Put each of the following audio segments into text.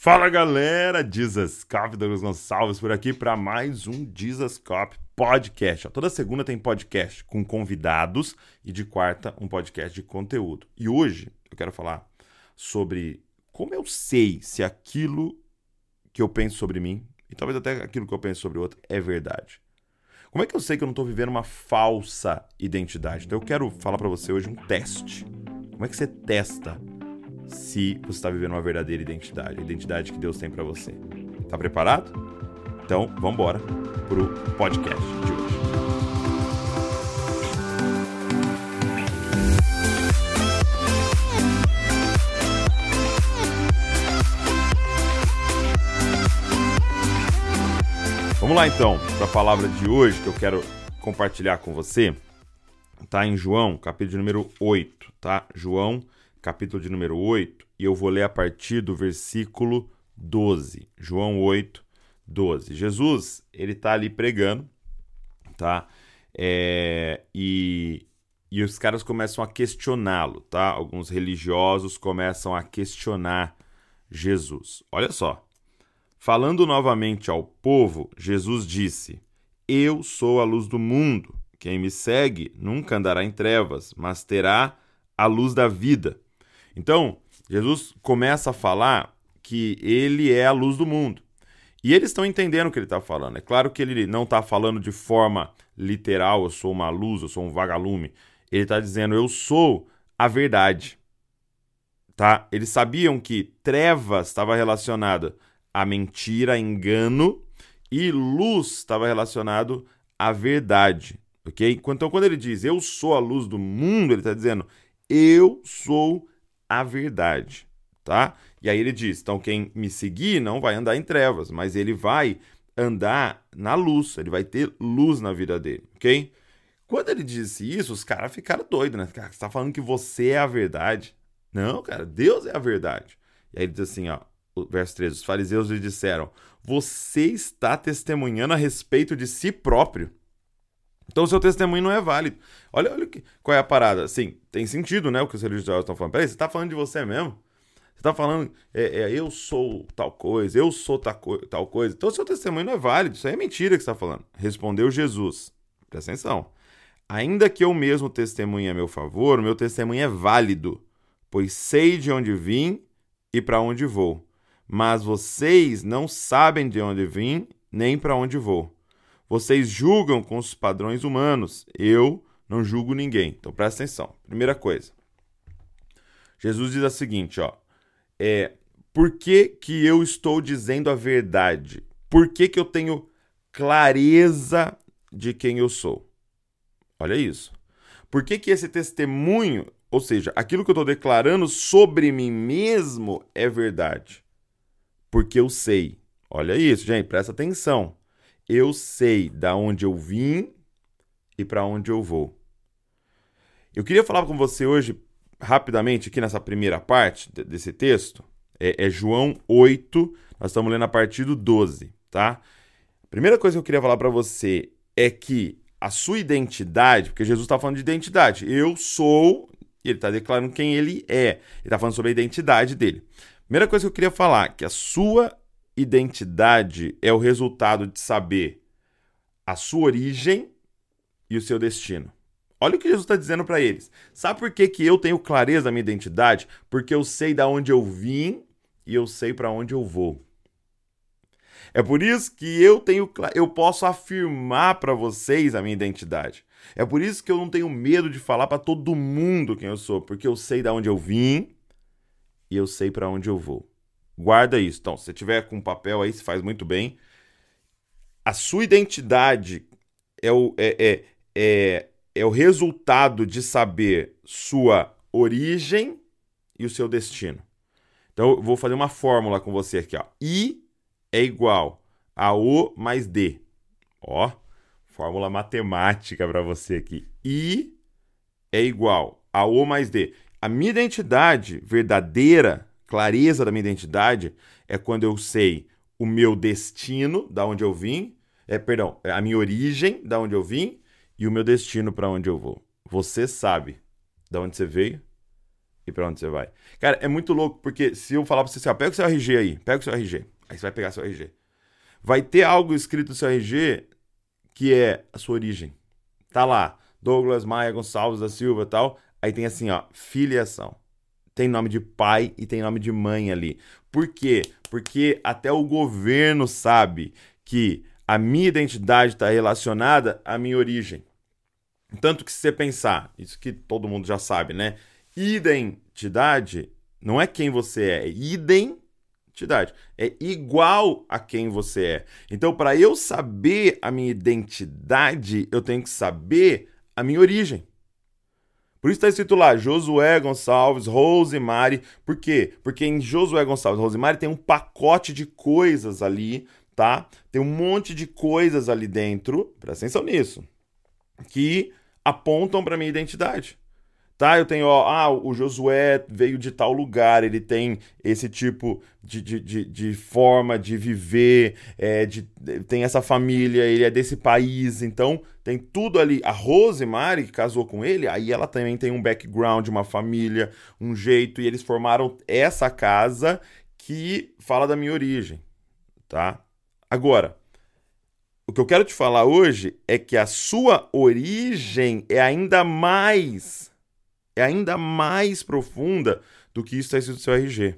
Fala galera, Jesus Cop, Douglas Gonçalves por aqui para mais um Jesus Cop Podcast. Toda segunda tem podcast com convidados e de quarta um podcast de conteúdo. E hoje eu quero falar sobre como eu sei se aquilo que eu penso sobre mim e talvez até aquilo que eu penso sobre o outro é verdade. Como é que eu sei que eu não estou vivendo uma falsa identidade? Então eu quero falar para você hoje um teste. Como é que você testa se você está vivendo uma verdadeira identidade, a identidade que Deus tem para você. Tá preparado? Então, vamos embora pro podcast de hoje. Vamos lá então para a palavra de hoje que eu quero compartilhar com você. Tá em João, capítulo número 8, tá? João capítulo de número 8, e eu vou ler a partir do versículo 12. João 8, 12. Jesus, ele tá ali pregando, tá? É, e, e os caras começam a questioná-lo, tá? Alguns religiosos começam a questionar Jesus. Olha só. Falando novamente ao povo, Jesus disse: Eu sou a luz do mundo. Quem me segue nunca andará em trevas, mas terá a luz da vida. Então, Jesus começa a falar que ele é a luz do mundo. E eles estão entendendo o que ele está falando. É claro que ele não está falando de forma literal, eu sou uma luz, eu sou um vagalume. Ele está dizendo, eu sou a verdade. Tá? Eles sabiam que trevas estava relacionada a mentira, a engano, e luz estava relacionado à verdade. Ok? Então, quando ele diz eu sou a luz do mundo, ele está dizendo eu sou a verdade, tá? E aí ele diz: então quem me seguir não vai andar em trevas, mas ele vai andar na luz, ele vai ter luz na vida dele, ok? Quando ele disse isso, os caras ficaram doidos, né? Cara, você tá falando que você é a verdade. Não, cara, Deus é a verdade. E aí ele diz assim, ó, verso 13: os fariseus lhe disseram: Você está testemunhando a respeito de si próprio. Então o seu testemunho não é válido. Olha, olha que, qual é a parada. Sim, tem sentido, né? O que os religiosos estão falando. Peraí, você está falando de você mesmo? Você está falando, é, é, eu sou tal coisa, eu sou tal, tal coisa. Então o seu testemunho não é válido. Isso aí é mentira que você está falando. Respondeu Jesus. Presta atenção. Ainda que eu mesmo testemunhe a meu favor, meu testemunho é válido, pois sei de onde vim e para onde vou. Mas vocês não sabem de onde vim nem para onde vou. Vocês julgam com os padrões humanos. Eu não julgo ninguém. Então presta atenção. Primeira coisa. Jesus diz a seguinte, ó. É, por que, que eu estou dizendo a verdade? Por que, que eu tenho clareza de quem eu sou? Olha isso. Por que, que esse testemunho, ou seja, aquilo que eu estou declarando sobre mim mesmo é verdade? Porque eu sei. Olha isso, gente, presta atenção eu sei da onde eu vim e para onde eu vou. Eu queria falar com você hoje, rapidamente, aqui nessa primeira parte desse texto. É, é João 8, nós estamos lendo a partir do 12, tá? Primeira coisa que eu queria falar para você é que a sua identidade, porque Jesus está falando de identidade, eu sou, ele está declarando quem ele é, ele está falando sobre a identidade dele. Primeira coisa que eu queria falar, que a sua identidade é o resultado de saber a sua origem e o seu destino. Olha o que Jesus está dizendo para eles. Sabe por que, que eu tenho clareza da minha identidade? Porque eu sei da onde eu vim e eu sei para onde eu vou. É por isso que eu tenho eu posso afirmar para vocês a minha identidade. É por isso que eu não tenho medo de falar para todo mundo quem eu sou, porque eu sei da onde eu vim e eu sei para onde eu vou. Guarda isso. Então, se você tiver com papel aí, se faz muito bem. A sua identidade é o, é, é, é, é o resultado de saber sua origem e o seu destino. Então, eu vou fazer uma fórmula com você aqui. Ó. I é igual a O mais D. Ó, fórmula matemática para você aqui. I é igual a O mais D. A minha identidade verdadeira clareza da minha identidade é quando eu sei o meu destino, da onde eu vim, é, perdão, é a minha origem, da onde eu vim, e o meu destino para onde eu vou. Você sabe da onde você veio e para onde você vai. Cara, é muito louco, porque se eu falar pra você assim, ó, pega o seu RG aí, pega o seu RG. Aí você vai pegar seu RG. Vai ter algo escrito no seu RG que é a sua origem. Tá lá, Douglas Maia Gonçalves da Silva tal. Aí tem assim, ó, filiação. Tem nome de pai e tem nome de mãe ali. Por quê? Porque até o governo sabe que a minha identidade está relacionada à minha origem. Tanto que se você pensar, isso que todo mundo já sabe, né? Identidade não é quem você é, é identidade. É igual a quem você é. Então, para eu saber a minha identidade, eu tenho que saber a minha origem. Por isso está escrito lá, Josué Gonçalves, Rosemary. Por quê? Porque em Josué Gonçalves, Rosemary tem um pacote de coisas ali, tá? Tem um monte de coisas ali dentro, presta atenção nisso, que apontam para minha identidade. Tá, eu tenho, ó, ah, o Josué veio de tal lugar, ele tem esse tipo de, de, de, de forma de viver, é, de, tem essa família, ele é desse país, então tem tudo ali. A Rosemary, que casou com ele, aí ela também tem um background, uma família, um jeito, e eles formaram essa casa que fala da minha origem, tá? Agora, o que eu quero te falar hoje é que a sua origem é ainda mais é ainda mais profunda do que isso está escrito no seu RG.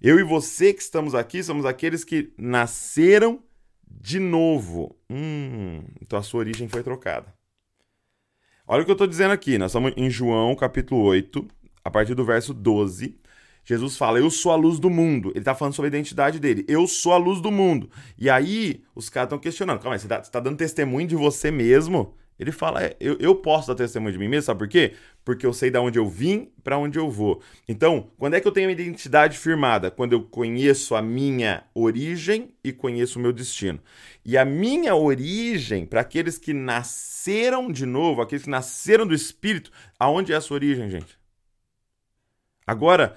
Eu e você que estamos aqui somos aqueles que nasceram de novo. Hum, então a sua origem foi trocada. Olha o que eu estou dizendo aqui. Nós estamos em João capítulo 8, a partir do verso 12. Jesus fala: Eu sou a luz do mundo. Ele está falando sobre a identidade dele. Eu sou a luz do mundo. E aí os caras estão questionando: Calma aí, você está dando testemunho de você mesmo? Ele fala, é, eu, eu posso dar testemunho de mim mesmo, sabe por quê? Porque eu sei de onde eu vim, para onde eu vou. Então, quando é que eu tenho uma identidade firmada? Quando eu conheço a minha origem e conheço o meu destino. E a minha origem, para aqueles que nasceram de novo, aqueles que nasceram do Espírito, aonde é a sua origem, gente? Agora,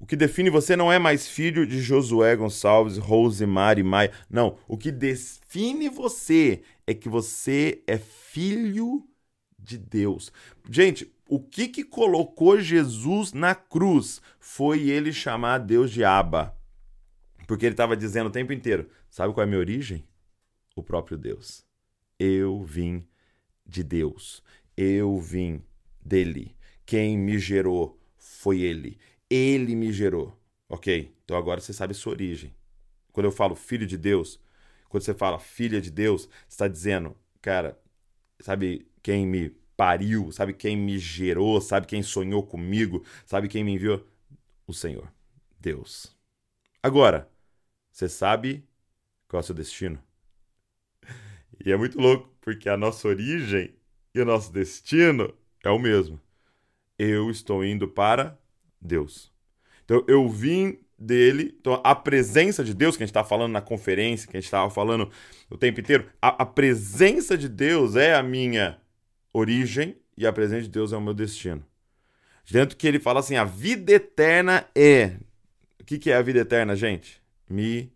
o que define você não é mais filho de Josué Gonçalves, Rosemary Maia. Não. O que define você é que você é filho de Deus. Gente, o que, que colocou Jesus na cruz foi ele chamar Deus de Abba. Porque ele estava dizendo o tempo inteiro: sabe qual é a minha origem? O próprio Deus. Eu vim de Deus. Eu vim dele. Quem me gerou foi ele. Ele me gerou. Ok? Então agora você sabe sua origem. Quando eu falo filho de Deus, quando você fala filha de Deus, você está dizendo, cara, sabe quem me pariu, sabe quem me gerou, sabe quem sonhou comigo, sabe quem me enviou? O Senhor, Deus. Agora, você sabe qual é o seu destino? E é muito louco, porque a nossa origem e o nosso destino é o mesmo. Eu estou indo para Deus. Então eu vim dele, então a presença de Deus, que a gente está falando na conferência, que a gente estava falando o tempo inteiro, a, a, presença de Deus é a minha origem e a presença de Deus é o meu destino. Dentro que ele fala assim: a vida eterna é. O que, que é a vida eterna, gente? Me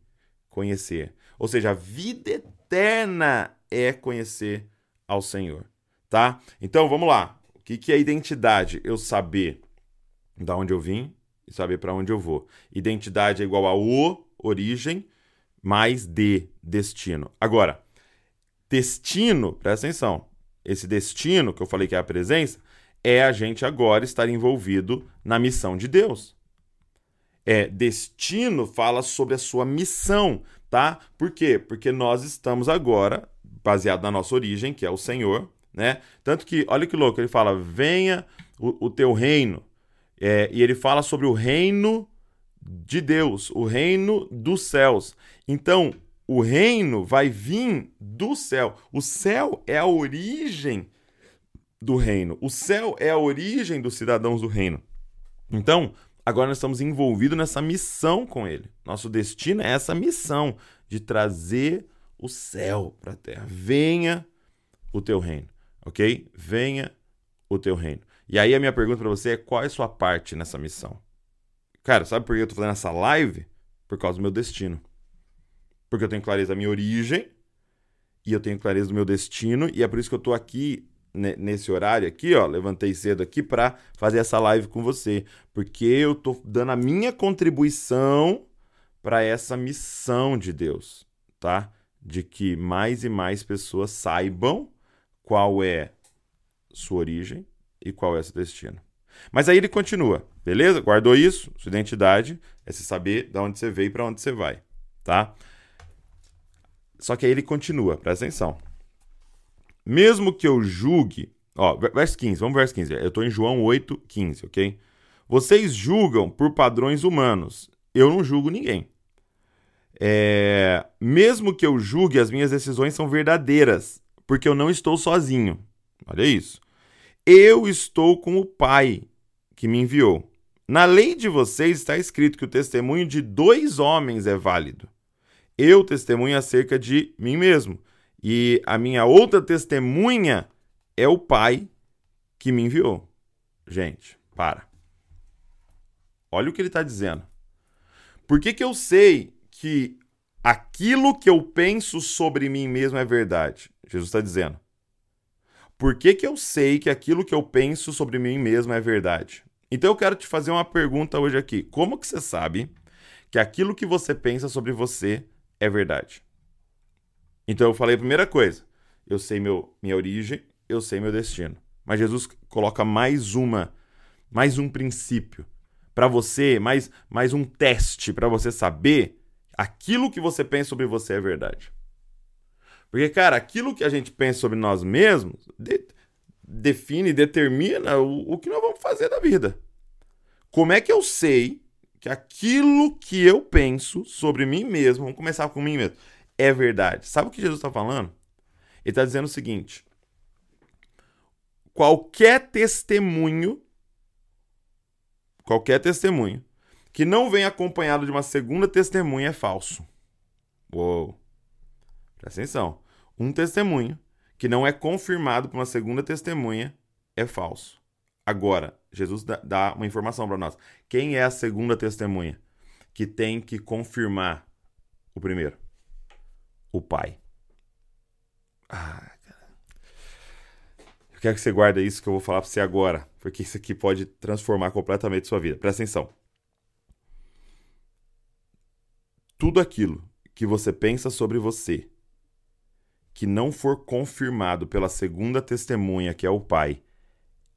conhecer. Ou seja, a vida eterna é conhecer ao Senhor. Tá? Então vamos lá. O que, que é identidade? Eu saber da onde eu vim, e saber para onde eu vou. Identidade é igual a o, origem, mais de, destino. Agora, destino, presta atenção. Esse destino, que eu falei que é a presença, é a gente agora estar envolvido na missão de Deus. É, destino fala sobre a sua missão, tá? Por quê? Porque nós estamos agora, baseado na nossa origem, que é o Senhor, né? Tanto que, olha que louco, ele fala: venha o, o teu reino, é, e ele fala sobre o reino de Deus, o reino dos céus. Então, o reino vai vir do céu. O céu é a origem do reino. O céu é a origem dos cidadãos do reino. Então, agora nós estamos envolvidos nessa missão com ele. Nosso destino é essa missão de trazer o céu para a terra. Venha o teu reino, ok? Venha o teu reino. E aí a minha pergunta para você é qual é a sua parte nessa missão? Cara, sabe por que eu tô fazendo essa live? Por causa do meu destino. Porque eu tenho clareza da minha origem e eu tenho clareza do meu destino e é por isso que eu tô aqui nesse horário aqui, ó, levantei cedo aqui para fazer essa live com você, porque eu tô dando a minha contribuição para essa missão de Deus, tá? De que mais e mais pessoas saibam qual é sua origem e qual é seu destino. Mas aí ele continua, beleza? Guardou isso? Sua identidade é se saber de onde você veio e para onde você vai, tá? Só que aí ele continua, presta atenção. Mesmo que eu julgue, ó, verso 15, vamos verso 15. Eu estou em João 8, 15, ok? Vocês julgam por padrões humanos. Eu não julgo ninguém. É, mesmo que eu julgue, as minhas decisões são verdadeiras, porque eu não estou sozinho. Olha isso. Eu estou com o Pai que me enviou. Na lei de vocês está escrito que o testemunho de dois homens é válido. Eu testemunho acerca de mim mesmo. E a minha outra testemunha é o Pai que me enviou. Gente, para. Olha o que ele está dizendo. Por que, que eu sei que aquilo que eu penso sobre mim mesmo é verdade? Jesus está dizendo. Por que, que eu sei que aquilo que eu penso sobre mim mesmo é verdade? Então eu quero te fazer uma pergunta hoje aqui. Como que você sabe que aquilo que você pensa sobre você é verdade? Então eu falei a primeira coisa. Eu sei meu, minha origem, eu sei meu destino. Mas Jesus coloca mais uma, mais um princípio para você, mais, mais um teste para você saber aquilo que você pensa sobre você é verdade. Porque, cara, aquilo que a gente pensa sobre nós mesmos de, define, determina o, o que nós vamos fazer da vida. Como é que eu sei que aquilo que eu penso sobre mim mesmo, vamos começar com mim mesmo, é verdade. Sabe o que Jesus está falando? Ele está dizendo o seguinte: qualquer testemunho, qualquer testemunho que não vem acompanhado de uma segunda testemunha é falso. Uou! Presta atenção. Um testemunho que não é confirmado por uma segunda testemunha é falso. Agora, Jesus dá uma informação para nós. Quem é a segunda testemunha que tem que confirmar o primeiro? o Pai. Ah, cara. Eu quero que você guarde isso que eu vou falar para você agora, porque isso aqui pode transformar completamente sua vida. Presta atenção. Tudo aquilo que você pensa sobre você que não for confirmado pela segunda testemunha, que é o Pai,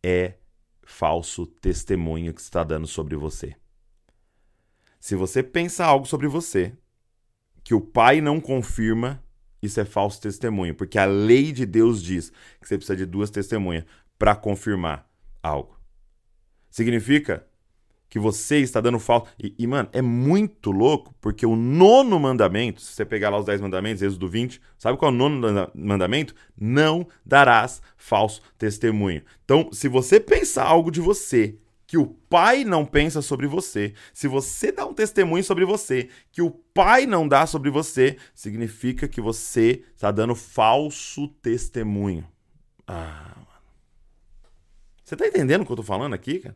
é falso testemunho que está dando sobre você. Se você pensa algo sobre você que o pai não confirma, isso é falso testemunho, porque a lei de Deus diz que você precisa de duas testemunhas para confirmar algo. Significa que você está dando falso. E, e, mano, é muito louco, porque o nono mandamento, se você pegar lá os dez mandamentos, Êxodo 20, sabe qual é o nono mandamento? Não darás falso testemunho. Então, se você pensar algo de você que o pai não pensa sobre você, se você dá um testemunho sobre você que o pai não dá sobre você, significa que você está dando falso testemunho. Ah, mano. Você está entendendo o que eu estou falando aqui, cara?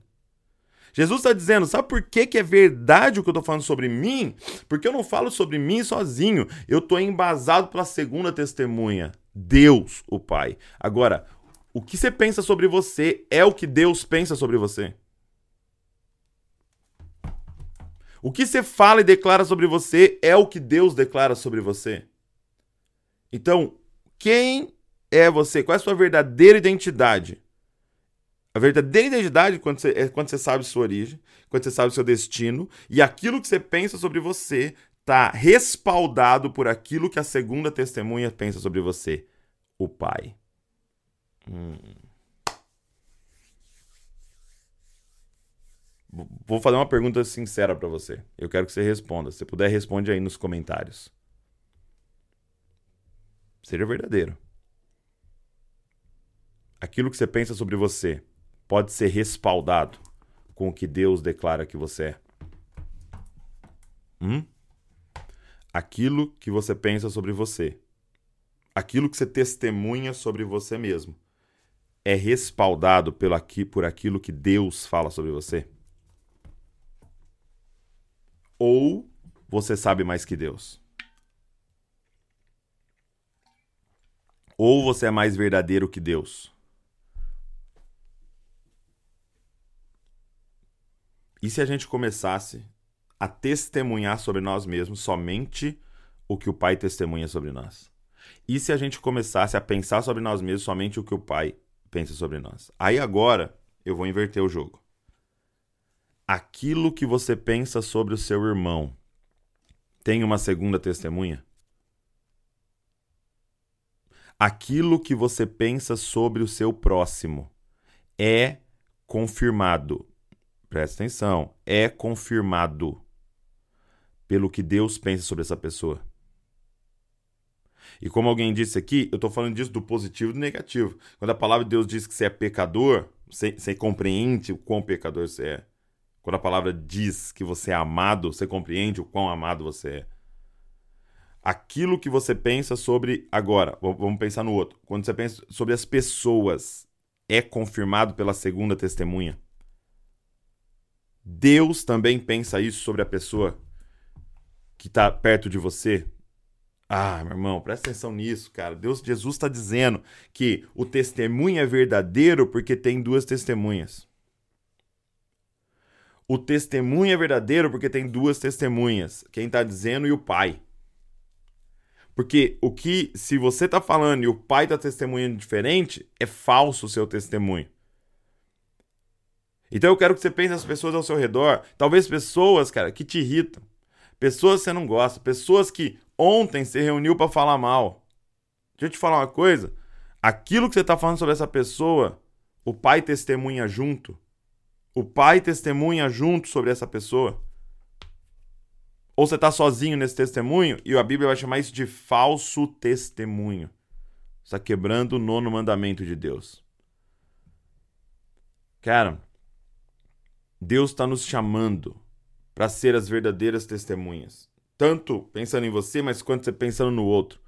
Jesus está dizendo, sabe por que, que é verdade o que eu estou falando sobre mim? Porque eu não falo sobre mim sozinho. Eu estou embasado pela segunda testemunha, Deus, o Pai. Agora, o que você pensa sobre você é o que Deus pensa sobre você. O que você fala e declara sobre você é o que Deus declara sobre você. Então, quem é você? Qual é a sua verdadeira identidade? A verdadeira identidade quando você, é quando você sabe sua origem, quando você sabe seu destino, e aquilo que você pensa sobre você está respaldado por aquilo que a segunda testemunha pensa sobre você, o Pai. Hum. Vou fazer uma pergunta sincera para você. Eu quero que você responda. Se puder, responde aí nos comentários. Seja verdadeiro. Aquilo que você pensa sobre você pode ser respaldado com o que Deus declara que você é. Hum? Aquilo que você pensa sobre você, aquilo que você testemunha sobre você mesmo, é respaldado pelo aqui, por aquilo que Deus fala sobre você? ou você sabe mais que Deus? Ou você é mais verdadeiro que Deus? E se a gente começasse a testemunhar sobre nós mesmos somente o que o Pai testemunha sobre nós? E se a gente começasse a pensar sobre nós mesmos somente o que o Pai pensa sobre nós? Aí agora eu vou inverter o jogo. Aquilo que você pensa sobre o seu irmão tem uma segunda testemunha? Aquilo que você pensa sobre o seu próximo é confirmado. Presta atenção, é confirmado pelo que Deus pensa sobre essa pessoa. E como alguém disse aqui, eu estou falando disso do positivo e do negativo. Quando a palavra de Deus diz que você é pecador, você, você compreende o quão pecador você é. Quando a palavra diz que você é amado, você compreende o quão amado você é. Aquilo que você pensa sobre. Agora, vamos pensar no outro. Quando você pensa sobre as pessoas, é confirmado pela segunda testemunha. Deus também pensa isso sobre a pessoa que está perto de você. Ah, meu irmão, presta atenção nisso, cara. Deus, Jesus está dizendo que o testemunho é verdadeiro porque tem duas testemunhas. O testemunho é verdadeiro porque tem duas testemunhas. Quem está dizendo e o Pai. Porque o que, se você está falando e o Pai está testemunhando diferente, é falso o seu testemunho. Então eu quero que você pense nas pessoas ao seu redor. Talvez pessoas, cara, que te irritam. Pessoas que você não gosta. Pessoas que ontem se reuniu para falar mal. Deixa eu te falar uma coisa. Aquilo que você está falando sobre essa pessoa, o pai testemunha junto. O pai testemunha junto sobre essa pessoa. Ou você está sozinho nesse testemunho e a Bíblia vai chamar isso de falso testemunho. Está quebrando o nono mandamento de Deus. Cara, Deus está nos chamando para ser as verdadeiras testemunhas. Tanto pensando em você, mas quanto você pensando no outro.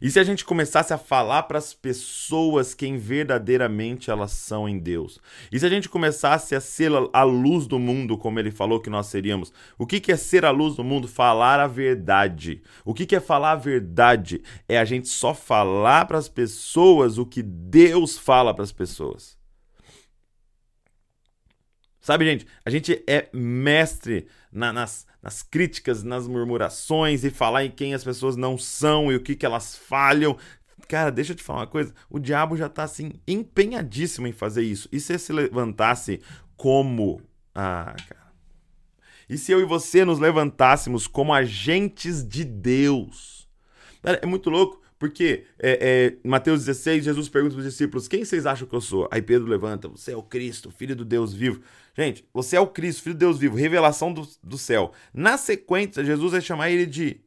E se a gente começasse a falar para as pessoas quem verdadeiramente elas são em Deus? E se a gente começasse a ser a luz do mundo, como ele falou que nós seríamos? O que, que é ser a luz do mundo? Falar a verdade. O que, que é falar a verdade? É a gente só falar para as pessoas o que Deus fala para as pessoas. Sabe, gente? A gente é mestre na, nas, nas críticas, nas murmurações e falar em quem as pessoas não são e o que, que elas falham. Cara, deixa eu te falar uma coisa. O diabo já tá assim, empenhadíssimo em fazer isso. E se se levantasse como. Ah, cara. E se eu e você nos levantássemos como agentes de Deus? É muito louco. Porque é, é, Mateus 16, Jesus pergunta para os discípulos: Quem vocês acham que eu sou? Aí Pedro levanta: Você é o Cristo, filho do Deus vivo. Gente, você é o Cristo, filho de Deus vivo, revelação do, do céu. Na sequência, Jesus vai chamar ele de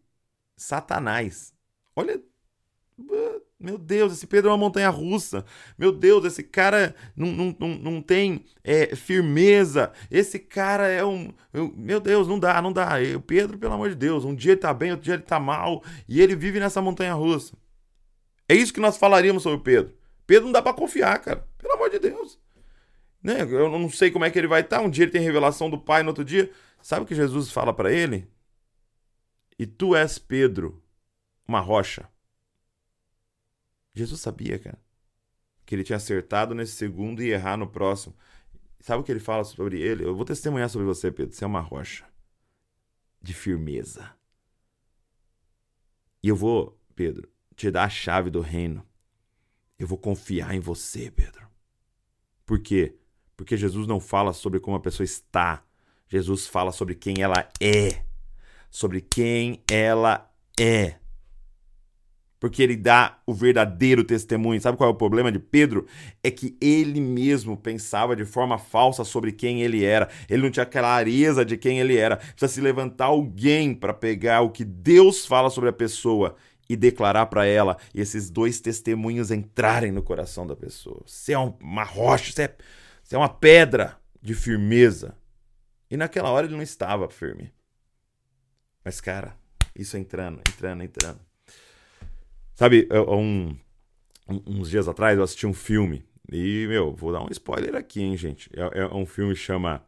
Satanás. Olha, meu Deus, esse Pedro é uma montanha russa. Meu Deus, esse cara não, não, não, não tem é, firmeza. Esse cara é um. Meu Deus, não dá, não dá. Pedro, pelo amor de Deus, um dia ele tá bem, outro dia ele tá mal. E ele vive nessa montanha russa. É isso que nós falaríamos sobre Pedro. Pedro não dá para confiar, cara. Pelo amor de Deus. Né? Eu não sei como é que ele vai estar. Um dia ele tem revelação do Pai, no outro dia. Sabe o que Jesus fala para ele? E tu és Pedro, uma rocha. Jesus sabia, cara, que ele tinha acertado nesse segundo e errar no próximo. Sabe o que ele fala sobre ele? Eu vou testemunhar sobre você, Pedro. Você é uma rocha de firmeza. E eu vou, Pedro, te dar a chave do reino. Eu vou confiar em você, Pedro. Por quê? Porque Jesus não fala sobre como a pessoa está. Jesus fala sobre quem ela é. Sobre quem ela é. Porque ele dá o verdadeiro testemunho. Sabe qual é o problema de Pedro? É que ele mesmo pensava de forma falsa sobre quem ele era. Ele não tinha clareza de quem ele era. Precisa se levantar alguém para pegar o que Deus fala sobre a pessoa e declarar para ela e esses dois testemunhos entrarem no coração da pessoa. Você é uma rocha, você é você é uma pedra de firmeza. E naquela hora ele não estava firme. Mas, cara, isso entrando, entrando, entrando. Sabe, um, uns dias atrás eu assisti um filme. E, meu, vou dar um spoiler aqui, hein, gente. É, é um filme que chama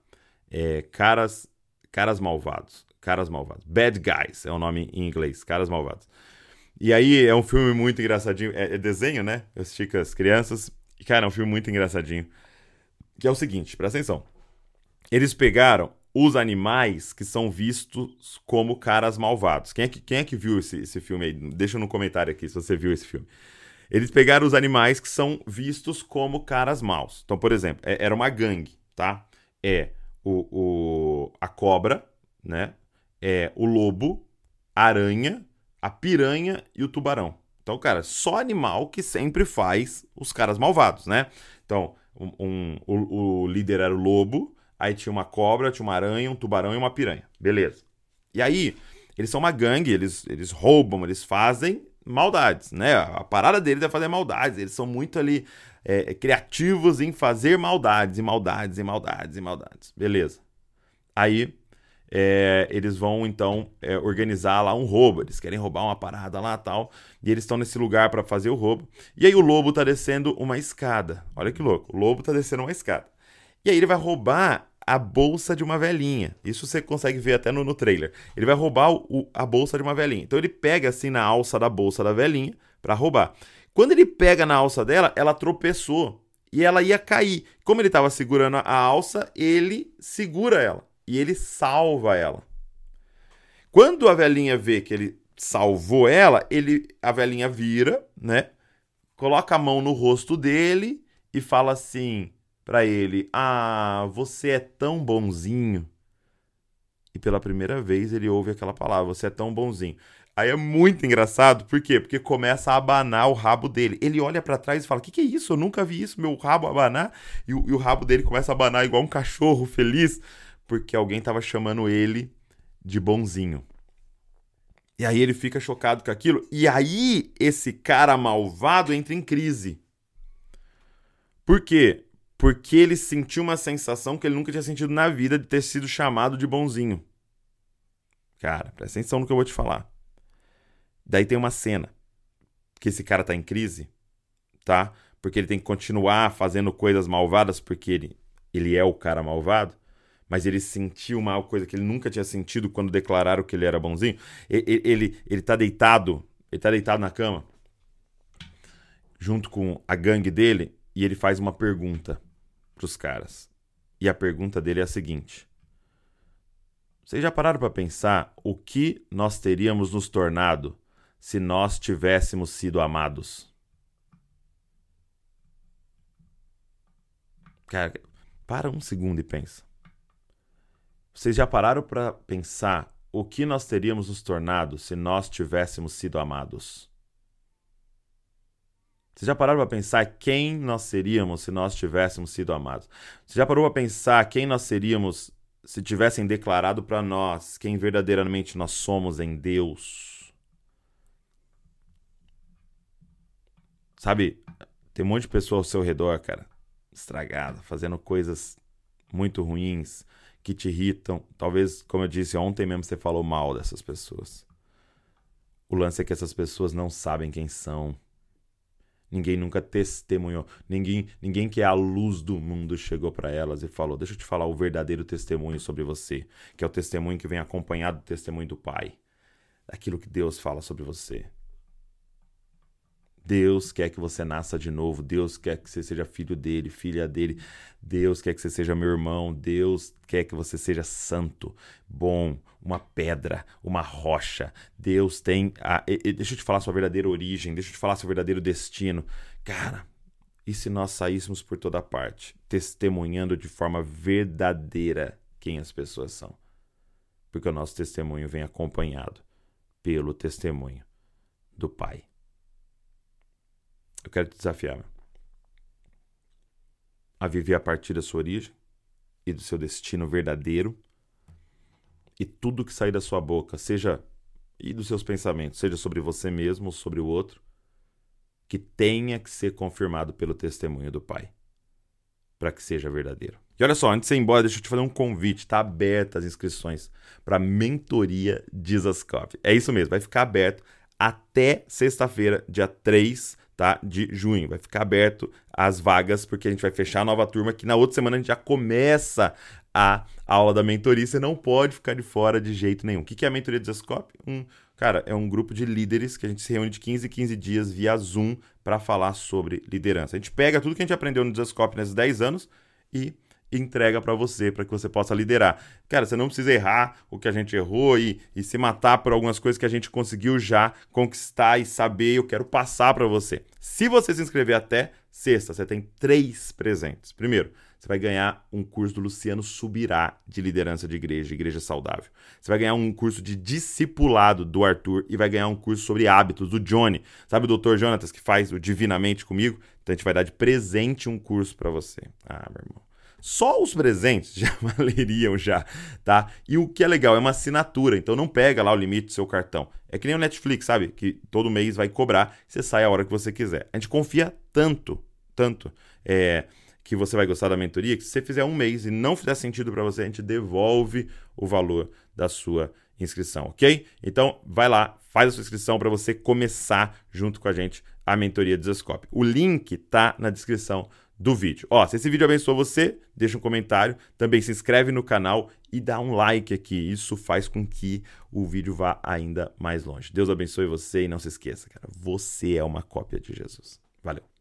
é, Caras, Caras Malvados. Caras Malvados. Bad Guys é o nome em inglês. Caras Malvados. E aí é um filme muito engraçadinho. É, é desenho, né? Eu assisti com as crianças. E, cara, é um filme muito engraçadinho. Que é o seguinte, presta atenção. Eles pegaram os animais que são vistos como caras malvados. Quem é que, quem é que viu esse, esse filme aí? Deixa no comentário aqui se você viu esse filme. Eles pegaram os animais que são vistos como caras maus. Então, por exemplo, é, era uma gangue, tá? É o, o, a cobra, né? É o lobo, a aranha, a piranha e o tubarão. Então, cara, só animal que sempre faz os caras malvados, né? Então, um, um o, o líder era o lobo, aí tinha uma cobra, tinha uma aranha, um tubarão e uma piranha. Beleza. E aí, eles são uma gangue, eles, eles roubam, eles fazem maldades, né? A parada deles é fazer maldades. Eles são muito ali é, criativos em fazer maldades, e maldades, e maldades, e maldades. Beleza. Aí é, eles vão então é, organizar lá um roubo. Eles querem roubar uma parada lá tal. E eles estão nesse lugar para fazer o roubo. E aí o lobo tá descendo uma escada. Olha que louco. O lobo tá descendo uma escada. E aí ele vai roubar a bolsa de uma velhinha. Isso você consegue ver até no, no trailer. Ele vai roubar o, a bolsa de uma velhinha. Então ele pega assim na alça da bolsa da velhinha para roubar. Quando ele pega na alça dela, ela tropeçou e ela ia cair. Como ele estava segurando a alça, ele segura ela e ele salva ela. Quando a velhinha vê que ele salvou ela, ele a velhinha vira, né? Coloca a mão no rosto dele e fala assim: para ele: Ah, você é tão bonzinho. E pela primeira vez ele ouve aquela palavra: Você é tão bonzinho. Aí é muito engraçado, por quê? Porque começa a abanar o rabo dele. Ele olha para trás e fala: Que que é isso? Eu nunca vi isso, meu rabo abanar. E e o rabo dele começa a abanar igual um cachorro feliz, porque alguém tava chamando ele de bonzinho. E aí ele fica chocado com aquilo. E aí esse cara malvado entra em crise. Por quê? porque ele sentiu uma sensação que ele nunca tinha sentido na vida de ter sido chamado de bonzinho. Cara, presta atenção no que eu vou te falar. Daí tem uma cena que esse cara tá em crise, tá? Porque ele tem que continuar fazendo coisas malvadas porque ele, ele é o cara malvado, mas ele sentiu uma coisa que ele nunca tinha sentido quando declararam que ele era bonzinho. Ele, ele, ele tá deitado, ele tá deitado na cama, junto com a gangue dele, e ele faz uma pergunta para os caras. E a pergunta dele é a seguinte: Vocês já pararam para pensar o que nós teríamos nos tornado se nós tivéssemos sido amados? Cara, para um segundo e pensa. Vocês já pararam para pensar o que nós teríamos nos tornado se nós tivéssemos sido amados? Você já parou para pensar quem nós seríamos se nós tivéssemos sido amados? Você já parou para pensar quem nós seríamos se tivessem declarado para nós quem verdadeiramente nós somos em Deus? Sabe, tem um monte de pessoa ao seu redor, cara, estragada, fazendo coisas muito ruins que te irritam. Talvez, como eu disse ontem mesmo, você falou mal dessas pessoas. O lance é que essas pessoas não sabem quem são Ninguém nunca testemunhou. Ninguém, ninguém que é a luz do mundo chegou para elas e falou: Deixa eu te falar o verdadeiro testemunho sobre você, que é o testemunho que vem acompanhado do testemunho do Pai, daquilo que Deus fala sobre você. Deus quer que você nasça de novo. Deus quer que você seja filho dele, filha dele. Deus quer que você seja meu irmão. Deus quer que você seja santo, bom, uma pedra, uma rocha. Deus tem. A... Deixa eu te falar sua verdadeira origem. Deixa eu te falar seu verdadeiro destino. Cara, e se nós saíssemos por toda parte, testemunhando de forma verdadeira quem as pessoas são? Porque o nosso testemunho vem acompanhado pelo testemunho do Pai. Eu quero te desafiar a viver a partir da sua origem e do seu destino verdadeiro. E tudo que sair da sua boca, seja e dos seus pensamentos, seja sobre você mesmo ou sobre o outro, que tenha que ser confirmado pelo testemunho do Pai, para que seja verdadeiro. E olha só, antes de ir embora, deixa eu te fazer um convite. Está aberta as inscrições para a mentoria Dizascov. É isso mesmo, vai ficar aberto até sexta-feira, dia 3 tá? De junho. Vai ficar aberto as vagas, porque a gente vai fechar a nova turma, que na outra semana a gente já começa a aula da mentoria. Você não pode ficar de fora de jeito nenhum. O que é a mentoria do Zascope? Um, cara, é um grupo de líderes que a gente se reúne de 15 em 15 dias via Zoom para falar sobre liderança. A gente pega tudo que a gente aprendeu no Zascope nesses 10 anos e entrega para você, para que você possa liderar. Cara, você não precisa errar o que a gente errou e, e se matar por algumas coisas que a gente conseguiu já conquistar e saber. Eu quero passar para você. Se você se inscrever até sexta, você tem três presentes. Primeiro, você vai ganhar um curso do Luciano Subirá de liderança de igreja, igreja saudável. Você vai ganhar um curso de discipulado do Arthur e vai ganhar um curso sobre hábitos do Johnny. Sabe o Dr. Jonatas que faz o Divinamente comigo? Então a gente vai dar de presente um curso para você. Ah, meu irmão. Só os presentes já valeriam já, tá? E o que é legal é uma assinatura, então não pega lá o limite do seu cartão. É que nem o Netflix, sabe? Que todo mês vai cobrar, você sai a hora que você quiser. A gente confia tanto, tanto, é, que você vai gostar da mentoria, que se você fizer um mês e não fizer sentido para você, a gente devolve o valor da sua inscrição, ok? Então, vai lá, faz a sua inscrição para você começar junto com a gente a mentoria do Zescope. O link tá na descrição do vídeo. Ó, se esse vídeo abençoou você, deixa um comentário, também se inscreve no canal e dá um like aqui. Isso faz com que o vídeo vá ainda mais longe. Deus abençoe você e não se esqueça, cara, você é uma cópia de Jesus. Valeu.